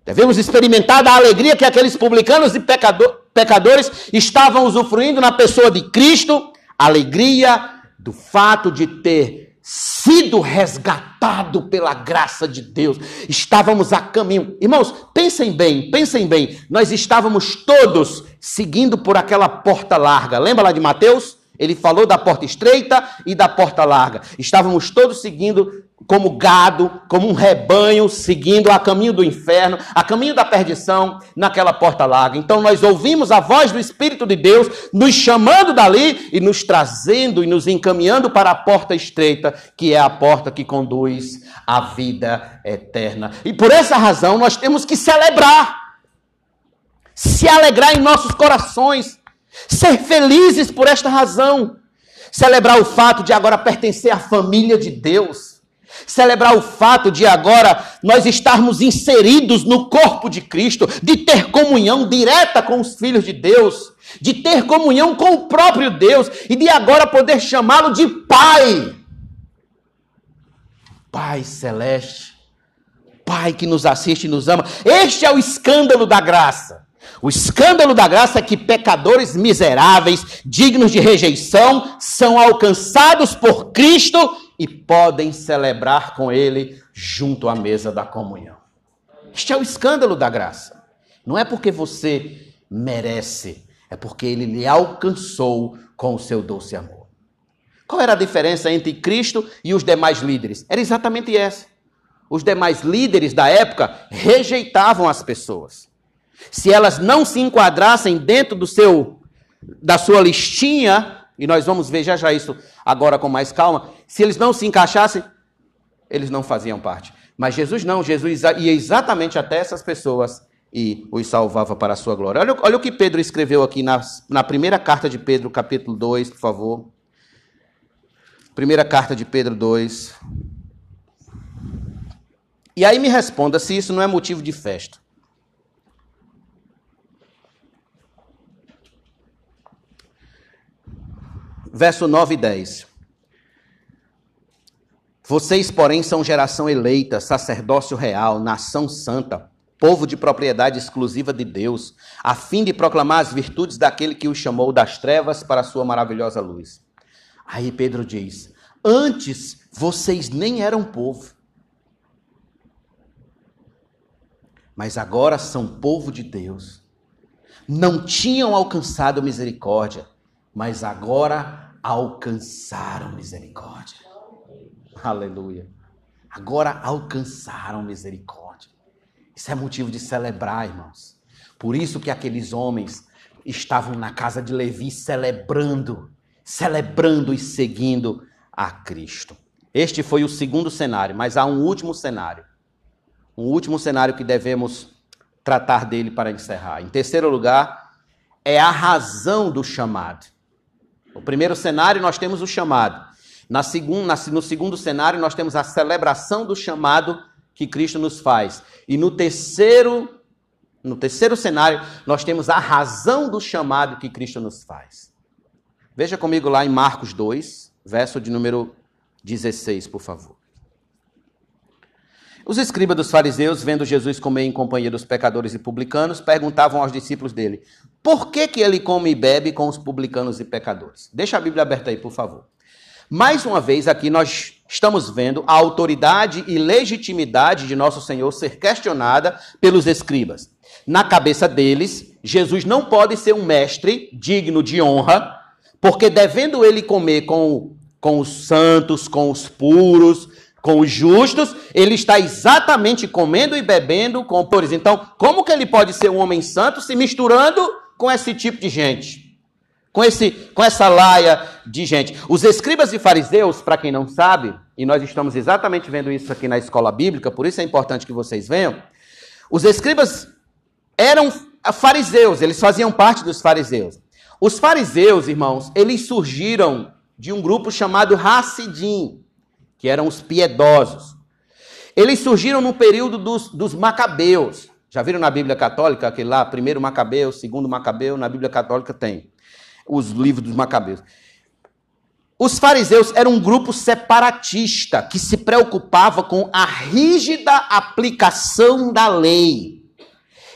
Speaker 1: Devemos experimentar da alegria que aqueles publicanos e pecador, pecadores estavam usufruindo na pessoa de Cristo, alegria do fato de ter sido resgatado pela graça de Deus. Estávamos a caminho. Irmãos, pensem bem, pensem bem. Nós estávamos todos seguindo por aquela porta larga. Lembra lá de Mateus? Ele falou da porta estreita e da porta larga. Estávamos todos seguindo como gado, como um rebanho, seguindo a caminho do inferno, a caminho da perdição, naquela porta larga. Então nós ouvimos a voz do Espírito de Deus nos chamando dali e nos trazendo e nos encaminhando para a porta estreita, que é a porta que conduz à vida eterna. E por essa razão nós temos que celebrar, se alegrar em nossos corações, ser felizes por esta razão, celebrar o fato de agora pertencer à família de Deus celebrar o fato de agora nós estarmos inseridos no corpo de Cristo, de ter comunhão direta com os filhos de Deus, de ter comunhão com o próprio Deus e de agora poder chamá-lo de Pai. Pai celeste, Pai que nos assiste e nos ama. Este é o escândalo da graça. O escândalo da graça é que pecadores miseráveis, dignos de rejeição, são alcançados por Cristo e podem celebrar com Ele junto à mesa da comunhão. Este é o escândalo da graça. Não é porque você merece, é porque Ele lhe alcançou com o seu doce amor. Qual era a diferença entre Cristo e os demais líderes? Era exatamente essa. Os demais líderes da época rejeitavam as pessoas. Se elas não se enquadrassem dentro do seu da sua listinha, e nós vamos ver já já isso agora com mais calma, se eles não se encaixassem, eles não faziam parte. Mas Jesus não, Jesus ia exatamente até essas pessoas e os salvava para a sua glória. Olha, olha o que Pedro escreveu aqui na, na primeira carta de Pedro, capítulo 2, por favor. Primeira carta de Pedro 2. E aí me responda se isso não é motivo de festa. Verso 9 e 10. Vocês, porém, são geração eleita, sacerdócio real, nação santa, povo de propriedade exclusiva de Deus, a fim de proclamar as virtudes daquele que os chamou das trevas para a sua maravilhosa luz. Aí Pedro diz: Antes vocês nem eram povo, mas agora são povo de Deus. Não tinham alcançado misericórdia, mas agora alcançaram misericórdia. Aleluia. Agora alcançaram misericórdia. Isso é motivo de celebrar, irmãos. Por isso que aqueles homens estavam na casa de Levi celebrando, celebrando e seguindo a Cristo. Este foi o segundo cenário, mas há um último cenário um último cenário que devemos tratar dele para encerrar. Em terceiro lugar, é a razão do chamado. No primeiro cenário, nós temos o chamado. Na segunda, no segundo cenário, nós temos a celebração do chamado que Cristo nos faz. E no terceiro, no terceiro cenário, nós temos a razão do chamado que Cristo nos faz. Veja comigo lá em Marcos 2, verso de número 16, por favor. Os escribas dos fariseus, vendo Jesus comer em companhia dos pecadores e publicanos, perguntavam aos discípulos dele: por que, que ele come e bebe com os publicanos e pecadores? Deixa a Bíblia aberta aí, por favor. Mais uma vez, aqui nós estamos vendo a autoridade e legitimidade de nosso Senhor ser questionada pelos escribas. Na cabeça deles, Jesus não pode ser um mestre digno de honra, porque devendo ele comer com, com os santos, com os puros, com os justos, ele está exatamente comendo e bebendo com pores. Então, como que ele pode ser um homem santo se misturando com esse tipo de gente? Com, esse, com essa laia de gente. Os escribas e fariseus, para quem não sabe, e nós estamos exatamente vendo isso aqui na escola bíblica, por isso é importante que vocês venham. Os escribas eram fariseus, eles faziam parte dos fariseus. Os fariseus, irmãos, eles surgiram de um grupo chamado Hassidim que eram os piedosos. Eles surgiram no período dos, dos macabeus. Já viram na Bíblia Católica aquele lá, primeiro macabeu, segundo macabeu, na Bíblia Católica tem os livros dos macabeus. Os fariseus eram um grupo separatista que se preocupava com a rígida aplicação da lei.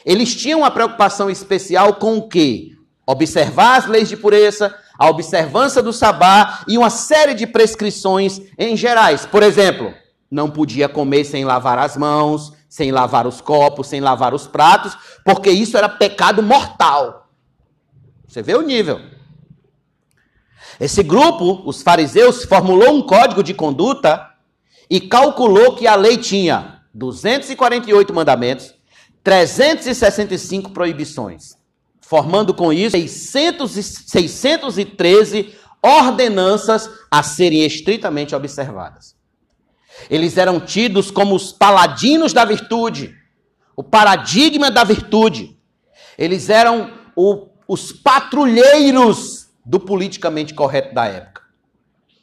Speaker 1: Eles tinham uma preocupação especial com o quê? Observar as leis de pureza, a observância do sabá e uma série de prescrições em gerais. Por exemplo, não podia comer sem lavar as mãos, sem lavar os copos, sem lavar os pratos, porque isso era pecado mortal. Você vê o nível. Esse grupo, os fariseus, formulou um código de conduta e calculou que a lei tinha 248 mandamentos, 365 proibições formando com isso 600, 613 ordenanças a serem estritamente observadas. Eles eram tidos como os paladinos da virtude, o paradigma da virtude. Eles eram o, os patrulheiros do politicamente correto da época.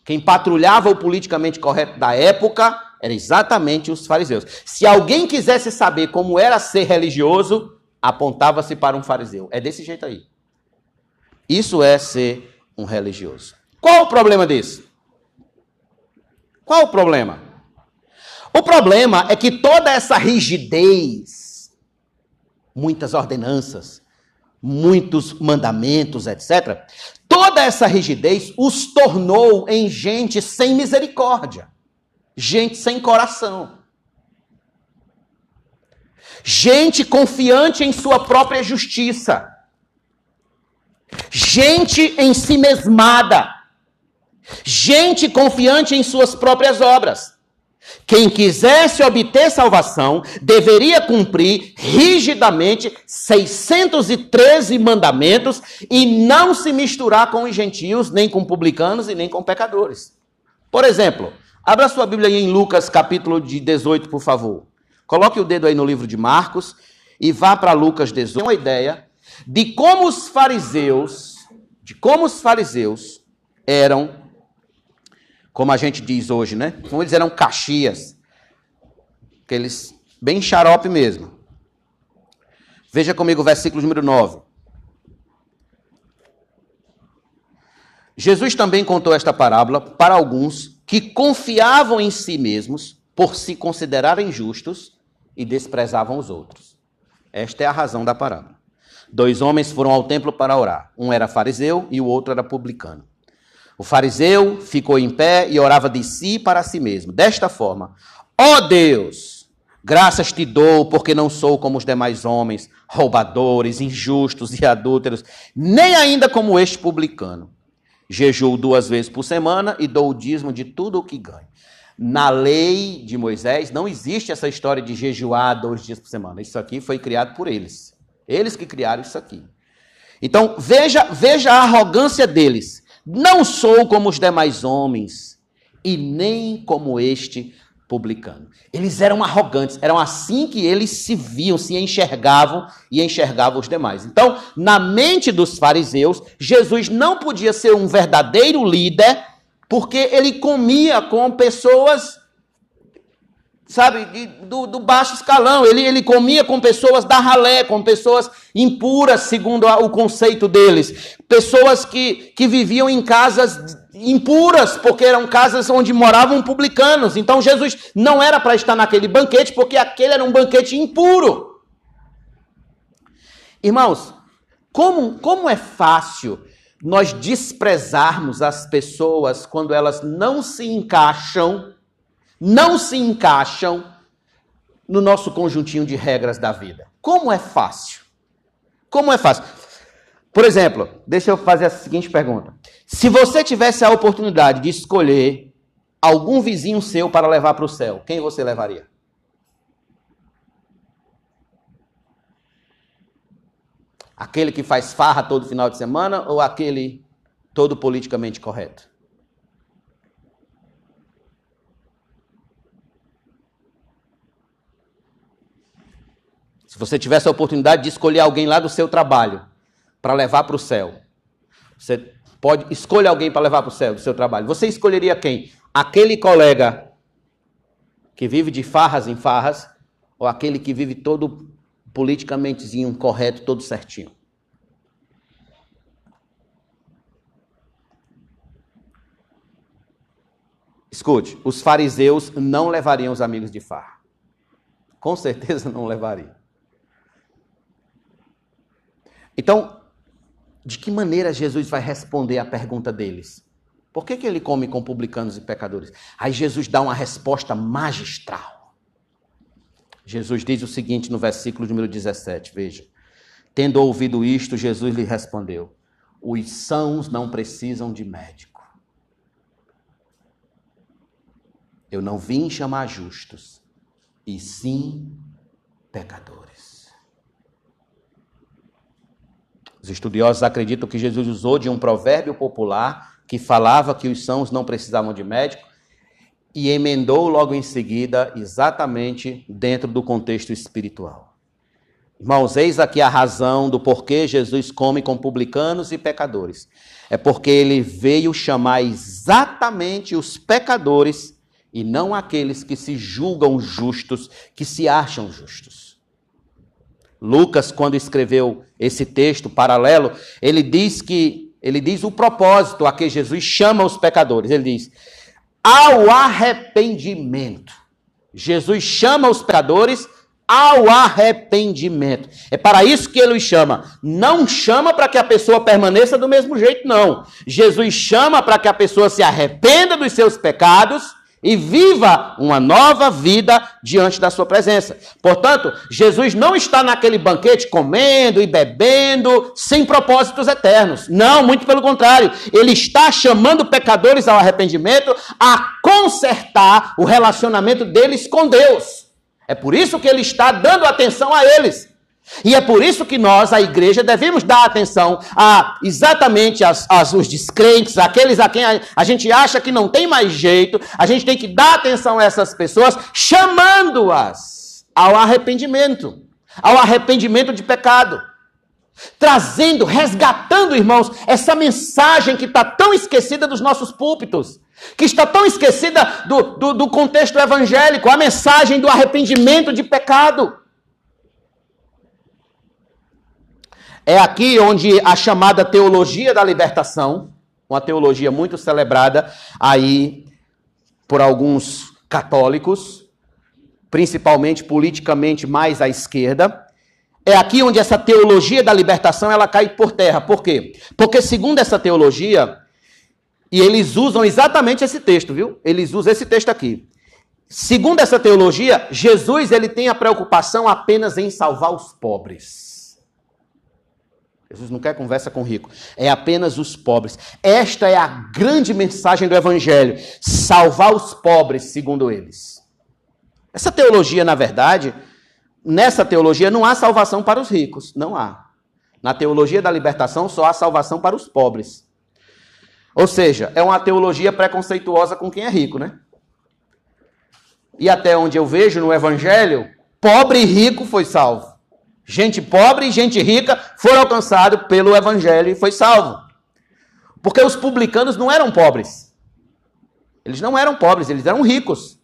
Speaker 1: Quem patrulhava o politicamente correto da época era exatamente os fariseus. Se alguém quisesse saber como era ser religioso, apontava-se para um fariseu. É desse jeito aí. Isso é ser um religioso. Qual o problema disso? Qual o problema? O problema é que toda essa rigidez, muitas ordenanças, muitos mandamentos, etc., toda essa rigidez os tornou em gente sem misericórdia, gente sem coração. Gente confiante em sua própria justiça. Gente em si mesmada. Gente confiante em suas próprias obras. Quem quisesse obter salvação deveria cumprir rigidamente 613 mandamentos e não se misturar com os gentios, nem com publicanos e nem com pecadores. Por exemplo, abra sua Bíblia em Lucas capítulo de 18, por favor. Coloque o dedo aí no livro de Marcos e vá para Lucas 18. Uma ideia de como os fariseus, de como os fariseus eram, como a gente diz hoje, né? Como eles eram caxias. Aqueles bem xarope mesmo. Veja comigo o versículo número 9. Jesus também contou esta parábola para alguns que confiavam em si mesmos por se considerarem justos e desprezavam os outros. Esta é a razão da parábola. Dois homens foram ao templo para orar. Um era fariseu e o outro era publicano. O fariseu ficou em pé e orava de si para si mesmo, desta forma: Ó oh Deus, graças te dou, porque não sou como os demais homens, roubadores, injustos e adúlteros, nem ainda como este publicano. Jejuo duas vezes por semana e dou o dízimo de tudo o que ganho. Na lei de Moisés não existe essa história de jejuar dois dias por semana. Isso aqui foi criado por eles. Eles que criaram isso aqui. Então, veja, veja a arrogância deles. Não sou como os demais homens, e nem como este publicano. Eles eram arrogantes, eram assim que eles se viam, se enxergavam e enxergavam os demais. Então, na mente dos fariseus, Jesus não podia ser um verdadeiro líder, porque ele comia com pessoas sabe, de, do, do, baixo escalão. Ele, ele comia com pessoas da ralé, com pessoas impuras, segundo o conceito deles. Pessoas que, que viviam em casas impuras, porque eram casas onde moravam publicanos. Então Jesus não era para estar naquele banquete, porque aquele era um banquete impuro. Irmãos, como, como é fácil nós desprezarmos as pessoas quando elas não se encaixam não se encaixam no nosso conjuntinho de regras da vida. Como é fácil? Como é fácil? Por exemplo, deixa eu fazer a seguinte pergunta. Se você tivesse a oportunidade de escolher algum vizinho seu para levar para o céu, quem você levaria? Aquele que faz farra todo final de semana ou aquele todo politicamente correto? Se você tivesse a oportunidade de escolher alguém lá do seu trabalho para levar para o céu, você pode escolher alguém para levar para o céu do seu trabalho. Você escolheria quem? Aquele colega que vive de farras em farras ou aquele que vive todo politicamente correto, todo certinho? Escute, os fariseus não levariam os amigos de farra. Com certeza não levariam. Então, de que maneira Jesus vai responder à pergunta deles? Por que, que ele come com publicanos e pecadores? Aí Jesus dá uma resposta magistral. Jesus diz o seguinte no versículo número 17, veja. Tendo ouvido isto, Jesus lhe respondeu: Os sãos não precisam de médico. Eu não vim chamar justos, e sim pecadores. Os estudiosos acreditam que Jesus usou de um provérbio popular que falava que os sãos não precisavam de médico e emendou logo em seguida exatamente dentro do contexto espiritual. Irmãos, eis aqui a razão do porquê Jesus come com publicanos e pecadores. É porque ele veio chamar exatamente os pecadores e não aqueles que se julgam justos, que se acham justos. Lucas, quando escreveu esse texto paralelo, ele diz que ele diz o propósito a que Jesus chama os pecadores. Ele diz: ao arrependimento. Jesus chama os pecadores ao arrependimento. É para isso que ele os chama. Não chama para que a pessoa permaneça do mesmo jeito, não. Jesus chama para que a pessoa se arrependa dos seus pecados e viva uma nova vida diante da sua presença. Portanto, Jesus não está naquele banquete comendo e bebendo sem propósitos eternos. Não, muito pelo contrário. Ele está chamando pecadores ao arrependimento a consertar o relacionamento deles com Deus. É por isso que ele está dando atenção a eles. E é por isso que nós, a igreja, devemos dar atenção a exatamente as, as, os descrentes, aqueles a quem a, a gente acha que não tem mais jeito. A gente tem que dar atenção a essas pessoas, chamando-as ao arrependimento, ao arrependimento de pecado. trazendo, resgatando, irmãos, essa mensagem que está tão esquecida dos nossos púlpitos, que está tão esquecida do, do, do contexto evangélico, a mensagem do arrependimento de pecado. É aqui onde a chamada teologia da libertação, uma teologia muito celebrada aí por alguns católicos, principalmente politicamente mais à esquerda, é aqui onde essa teologia da libertação ela cai por terra. Por quê? Porque segundo essa teologia, e eles usam exatamente esse texto, viu? Eles usam esse texto aqui. Segundo essa teologia, Jesus ele tem a preocupação apenas em salvar os pobres. Jesus não quer conversa com rico, é apenas os pobres. Esta é a grande mensagem do evangelho, salvar os pobres, segundo eles. Essa teologia, na verdade, nessa teologia não há salvação para os ricos, não há. Na teologia da libertação só há salvação para os pobres. Ou seja, é uma teologia preconceituosa com quem é rico, né? E até onde eu vejo no evangelho, pobre e rico foi salvo. Gente pobre e gente rica foram alcançados pelo evangelho e foi salvo. Porque os publicanos não eram pobres. Eles não eram pobres, eles eram ricos.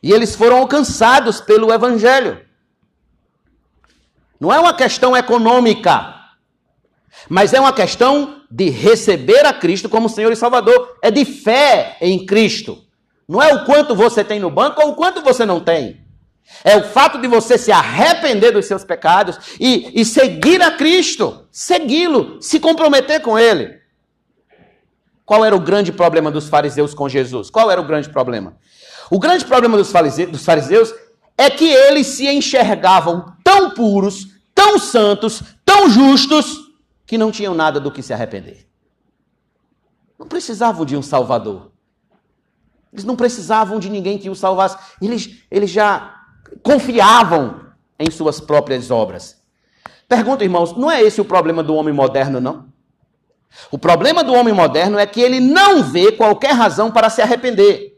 Speaker 1: E eles foram alcançados pelo Evangelho. Não é uma questão econômica, mas é uma questão de receber a Cristo como Senhor e Salvador. É de fé em Cristo. Não é o quanto você tem no banco ou o quanto você não tem. É o fato de você se arrepender dos seus pecados e, e seguir a Cristo, segui-lo, se comprometer com Ele. Qual era o grande problema dos fariseus com Jesus? Qual era o grande problema? O grande problema dos fariseus é que eles se enxergavam tão puros, tão santos, tão justos, que não tinham nada do que se arrepender. Não precisavam de um Salvador. Eles não precisavam de ninguém que os salvasse. Eles, eles já confiavam em suas próprias obras. Pergunta, irmãos, não é esse o problema do homem moderno, não? O problema do homem moderno é que ele não vê qualquer razão para se arrepender.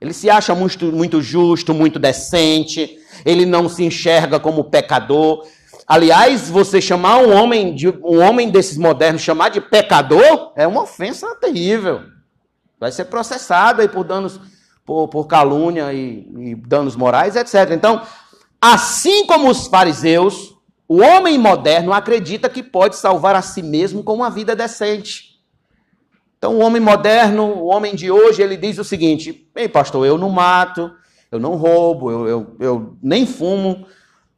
Speaker 1: Ele se acha muito, muito justo, muito decente, ele não se enxerga como pecador. Aliás, você chamar um homem de um homem desses modernos chamar de pecador é uma ofensa terrível. Vai ser processado aí por danos por, por calúnia e, e danos morais, etc. Então, assim como os fariseus, o homem moderno acredita que pode salvar a si mesmo com uma vida decente. Então, o homem moderno, o homem de hoje, ele diz o seguinte: Ei, pastor, eu não mato, eu não roubo, eu, eu, eu nem fumo,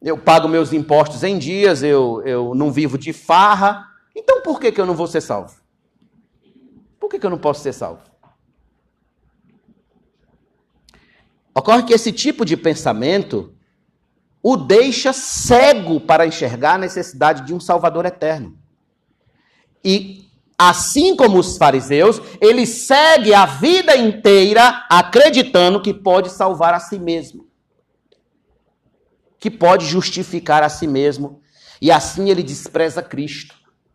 Speaker 1: eu pago meus impostos em dias, eu, eu não vivo de farra. Então, por que, que eu não vou ser salvo? Por que, que eu não posso ser salvo? Ocorre que esse tipo de pensamento o deixa cego para enxergar a necessidade de um Salvador eterno. E assim como os fariseus, ele segue a vida inteira acreditando que pode salvar a si mesmo, que pode justificar a si mesmo, e assim ele despreza Cristo.